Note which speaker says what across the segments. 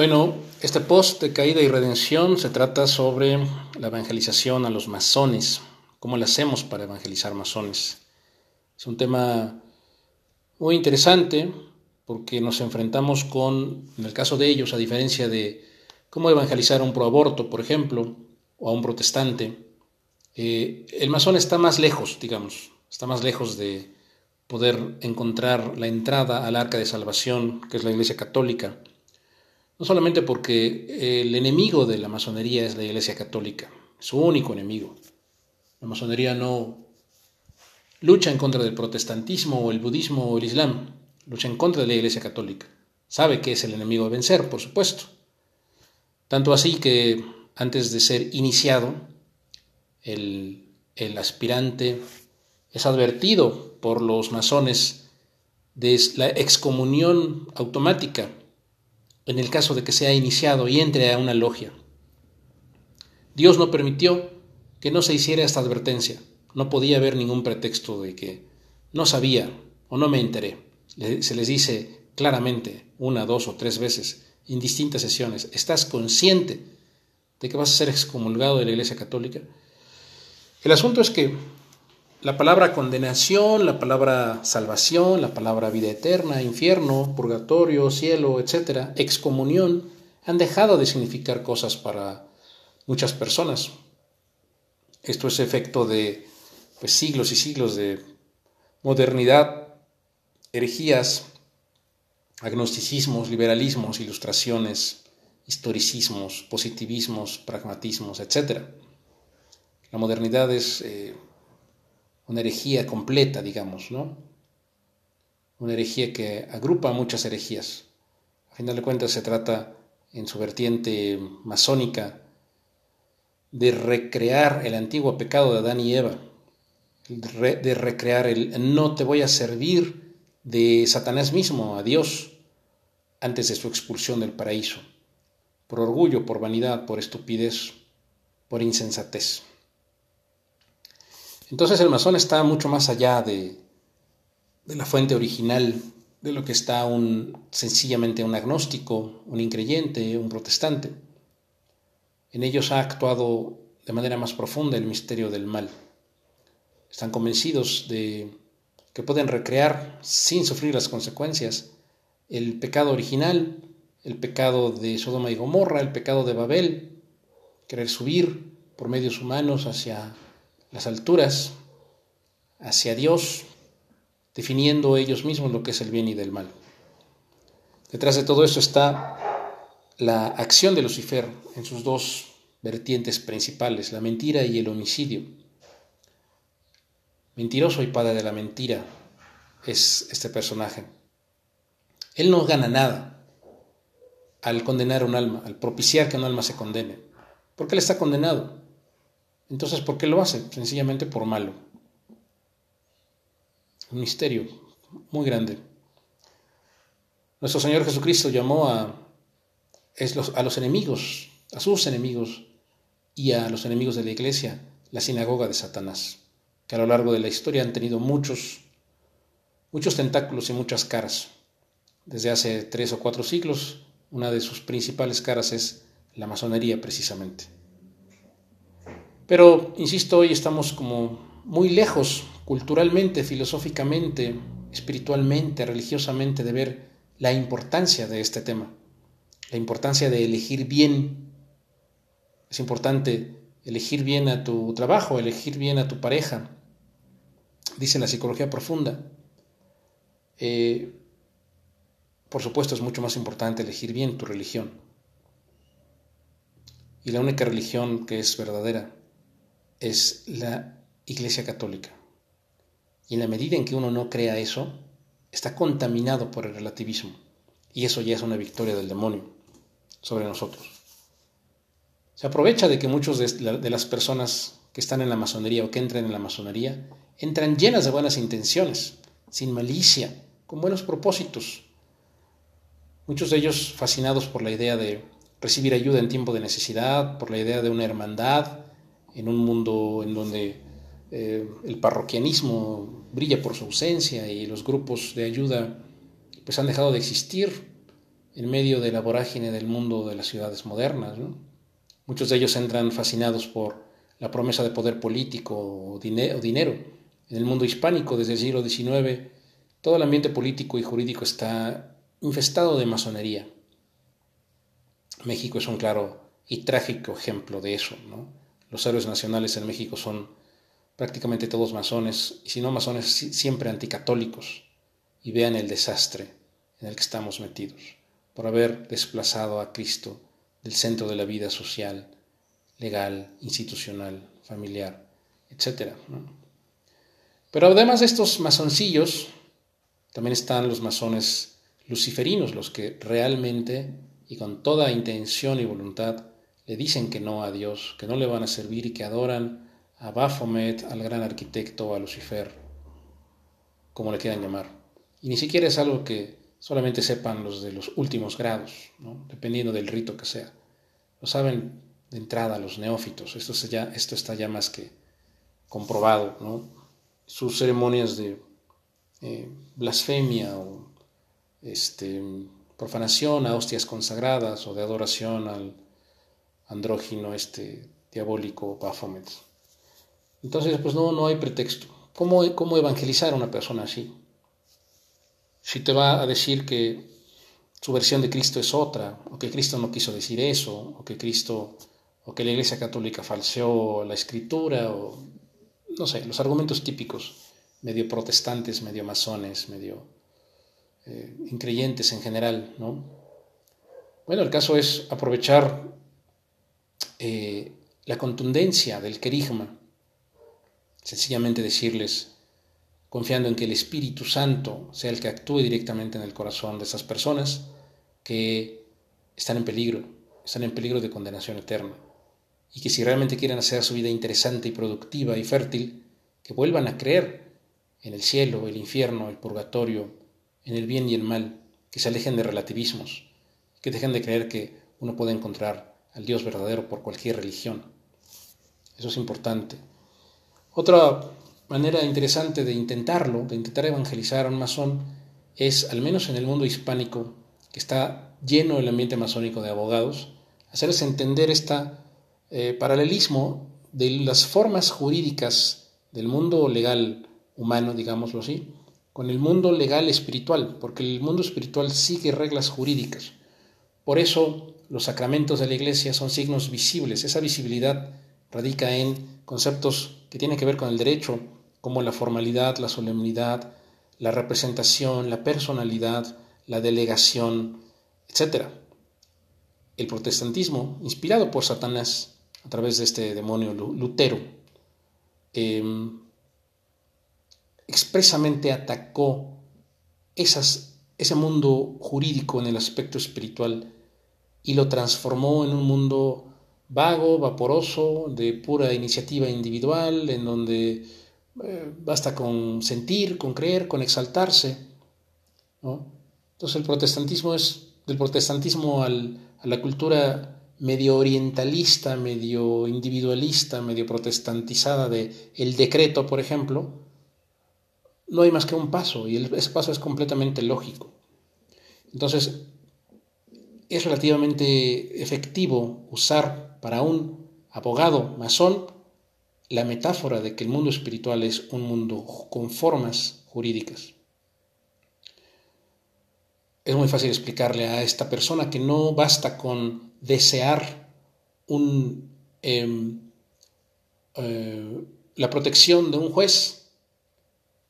Speaker 1: Bueno, este post de caída y redención se trata sobre la evangelización a los masones. ¿Cómo lo hacemos para evangelizar masones? Es un tema muy interesante porque nos enfrentamos con, en el caso de ellos, a diferencia de cómo evangelizar a un proaborto, por ejemplo, o a un protestante, eh, el masón está más lejos, digamos, está más lejos de poder encontrar la entrada al arca de salvación, que es la Iglesia Católica, no solamente porque el enemigo de la masonería es la Iglesia Católica, su único enemigo. La masonería no lucha en contra del protestantismo o el budismo o el islam, lucha en contra de la Iglesia Católica. Sabe que es el enemigo a vencer, por supuesto. Tanto así que antes de ser iniciado, el, el aspirante es advertido por los masones de la excomunión automática en el caso de que sea iniciado y entre a una logia. Dios no permitió que no se hiciera esta advertencia. No podía haber ningún pretexto de que no sabía o no me enteré. Se les dice claramente una, dos o tres veces en distintas sesiones, ¿estás consciente de que vas a ser excomulgado de la Iglesia Católica? El asunto es que la palabra condenación, la palabra salvación, la palabra vida eterna, infierno, purgatorio, cielo, etc., excomunión, han dejado de significar cosas para muchas personas. Esto es efecto de pues, siglos y siglos de modernidad, herejías, agnosticismos, liberalismos, ilustraciones, historicismos, positivismos, pragmatismos, etc. La modernidad es eh, una herejía completa, digamos, ¿no? Una herejía que agrupa muchas herejías. A final de cuentas se trata, en su vertiente masónica, de recrear el antiguo pecado de Adán y Eva, de recrear el no te voy a servir de Satanás mismo a Dios antes de su expulsión del paraíso, por orgullo, por vanidad, por estupidez, por insensatez. Entonces el masón está mucho más allá de, la fuente original de lo que está un, sencillamente un agnóstico, un increyente, un protestante. En ellos ha actuado de manera más profunda el misterio del mal. Están convencidos de que pueden recrear sin sufrir las consecuencias el pecado original, el pecado de Sodoma y Gomorra, el pecado de Babel, querer subir por medios humanos hacia las alturas hacia Dios, definiendo ellos mismos lo que es el bien y del mal. Detrás de todo esto está la acción de Lucifer en sus dos vertientes principales, la mentira y el homicidio. Mentiroso y padre de la mentira es este personaje. Él no gana nada al condenar un alma, al propiciar que un alma se condene, porque él está condenado. Entonces, ¿por qué lo hace? Sencillamente por malo. Un misterio muy grande. Nuestro Señor Jesucristo llamó a, a los enemigos, a sus enemigos y a los enemigos de la iglesia, la sinagoga de Satanás, que a lo largo de la historia han tenido muchos, muchos tentáculos y muchas caras. Desde hace tres o cuatro siglos, una de sus principales caras es la masonería precisamente. Pero, insisto, hoy estamos como muy lejos culturalmente, filosóficamente, espiritualmente, religiosamente de ver la importancia de este tema, la importancia de elegir bien. Es importante elegir bien a tu trabajo, elegir bien a tu pareja, dice la psicología profunda. Eh, por supuesto es mucho más importante elegir bien tu religión. Y la única religión que es verdadera es la Iglesia Católica. Y en la medida en que uno no crea eso, está contaminado por el relativismo. Y eso ya es una victoria del demonio sobre nosotros. Se aprovecha de que muchos de las personas que están en la masonería o que entran en la masonería entran llenas de buenas intenciones, sin malicia, con buenos propósitos. Muchos de ellos fascinados por la idea de recibir ayuda en tiempo de necesidad, por la idea de una hermandad, en un mundo en donde eh, el parroquianismo brilla por su ausencia y los grupos de ayuda pues han dejado de existir en medio de la vorágine del mundo de las ciudades modernas. Muchos de ellos entran fascinados por la promesa de poder político o, dinero. En el mundo hispánico, desde el siglo XIX, todo el ambiente político y jurídico está infestado de masonería. México es un claro y trágico ejemplo de eso. Los héroes nacionales en México son prácticamente todos masones, y si no masones, siempre anticatólicos, y vean el desastre en el que estamos metidos, por haber desplazado a Cristo del centro de la vida social, legal, institucional, familiar, etc. Pero además de estos masoncillos, también están los masones luciferinos, los que realmente y con toda intención y voluntad le dicen que no a Dios, que no le van a servir y que adoran a Baphomet, al gran arquitecto, a Lucifer, como le quieran llamar. Y ni siquiera es algo que solamente sepan los de los últimos grados, dependiendo del rito que sea. Lo saben de entrada los neófitos, esto, está ya más que comprobado. Sus ceremonias de eh, blasfemia o este, profanación a hostias consagradas o de adoración al andrógino este diabólico Baphomet. Entonces, pues no, no hay pretexto. ¿Cómo, ¿Cómo evangelizar a una persona así? Si te va a decir que su versión de Cristo es otra, o que Cristo no quiso decir eso, o que Cristo, o que la Iglesia Católica falseó la escritura, o no sé, los argumentos típicos, medio protestantes, medio masones, medio eh, increyentes en general, ¿no? Bueno, el caso es aprovechar eh, la contundencia del querigma Sencillamente decirles, confiando en que el Espíritu Santo sea el que actúe directamente en el corazón de esas personas que están en peligro, están en peligro de condenación eterna. Y que si realmente quieren hacer su vida interesante y productiva y fértil, que vuelvan a creer en el cielo, el infierno, el purgatorio, en el bien y el mal, que se alejen de relativismos, que dejen de creer que uno puede encontrar al Dios verdadero por cualquier religión. Eso es importante. Otra manera interesante de intentarlo, de intentar evangelizar a un masón, es, al menos en el mundo hispánico, que está lleno el ambiente masónico de abogados, hacerles entender este paralelismo de las formas jurídicas del mundo legal humano, digámoslo así, con el mundo legal espiritual, porque el mundo espiritual sigue reglas jurídicas. Por eso los sacramentos de la iglesia son signos visibles. Esa visibilidad radica en conceptos que tienen que ver con el derecho, como la formalidad, la solemnidad, la representación, la personalidad, la delegación, etc. El protestantismo, inspirado por Satanás a través de este demonio Lutero, em, expresamente atacó ese mundo jurídico en el aspecto espiritual y lo transformó en un mundo vago, vaporoso, de pura iniciativa individual, en donde eh, basta con sentir, con creer, con exaltarse. Entonces el protestantismo es del protestantismo a la cultura medio orientalista, medio individualista, medio protestantizada de el decreto, por ejemplo, no hay más que un paso y ese paso es completamente lógico. Entonces, es relativamente efectivo usar para un abogado masón la metáfora de que el mundo espiritual es un mundo con formas jurídicas. Es muy fácil explicarle a esta persona que no basta con desear un, em, eh, la protección de un juez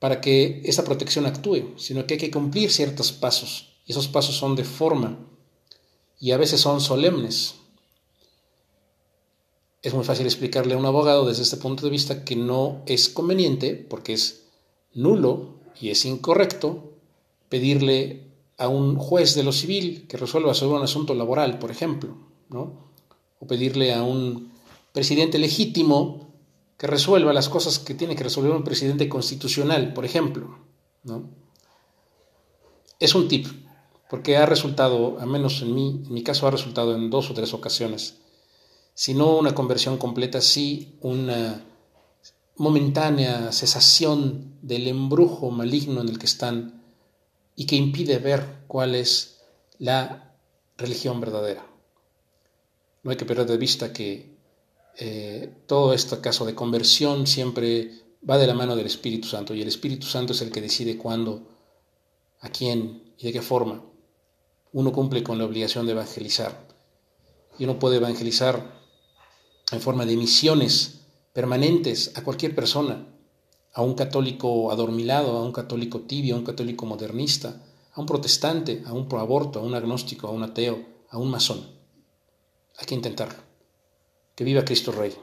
Speaker 1: para que esa protección actúe, sino que hay que cumplir ciertos pasos. Y esos pasos son de forma y a veces son solemnes. Es muy fácil explicarle a un abogado desde este punto de vista que no es conveniente, porque es nulo y es incorrecto, pedirle a un juez de lo civil que resuelva sobre un asunto laboral, por ejemplo, ¿no? o pedirle a un presidente legítimo que resuelva las cosas que tiene que resolver un presidente constitucional, por ejemplo. ¿no? Es un tip porque ha resultado, al menos en mí, en mi caso ha resultado en dos o tres ocasiones, si no una conversión completa, sí una momentánea cesación del embrujo maligno en el que están y que impide ver cuál es la religión verdadera. No hay que perder de vista que eh, todo este caso de conversión siempre va de la mano del Espíritu Santo y el Espíritu Santo es el que decide cuándo, a quién y de qué forma uno cumple con la obligación de evangelizar. Y uno puede evangelizar en forma de misiones permanentes a cualquier persona, a un católico adormilado, a un católico tibio, a un católico modernista, a un protestante, a un proaborto, a un agnóstico, a un ateo, a un masón. Hay que intentarlo. Que viva Cristo Rey.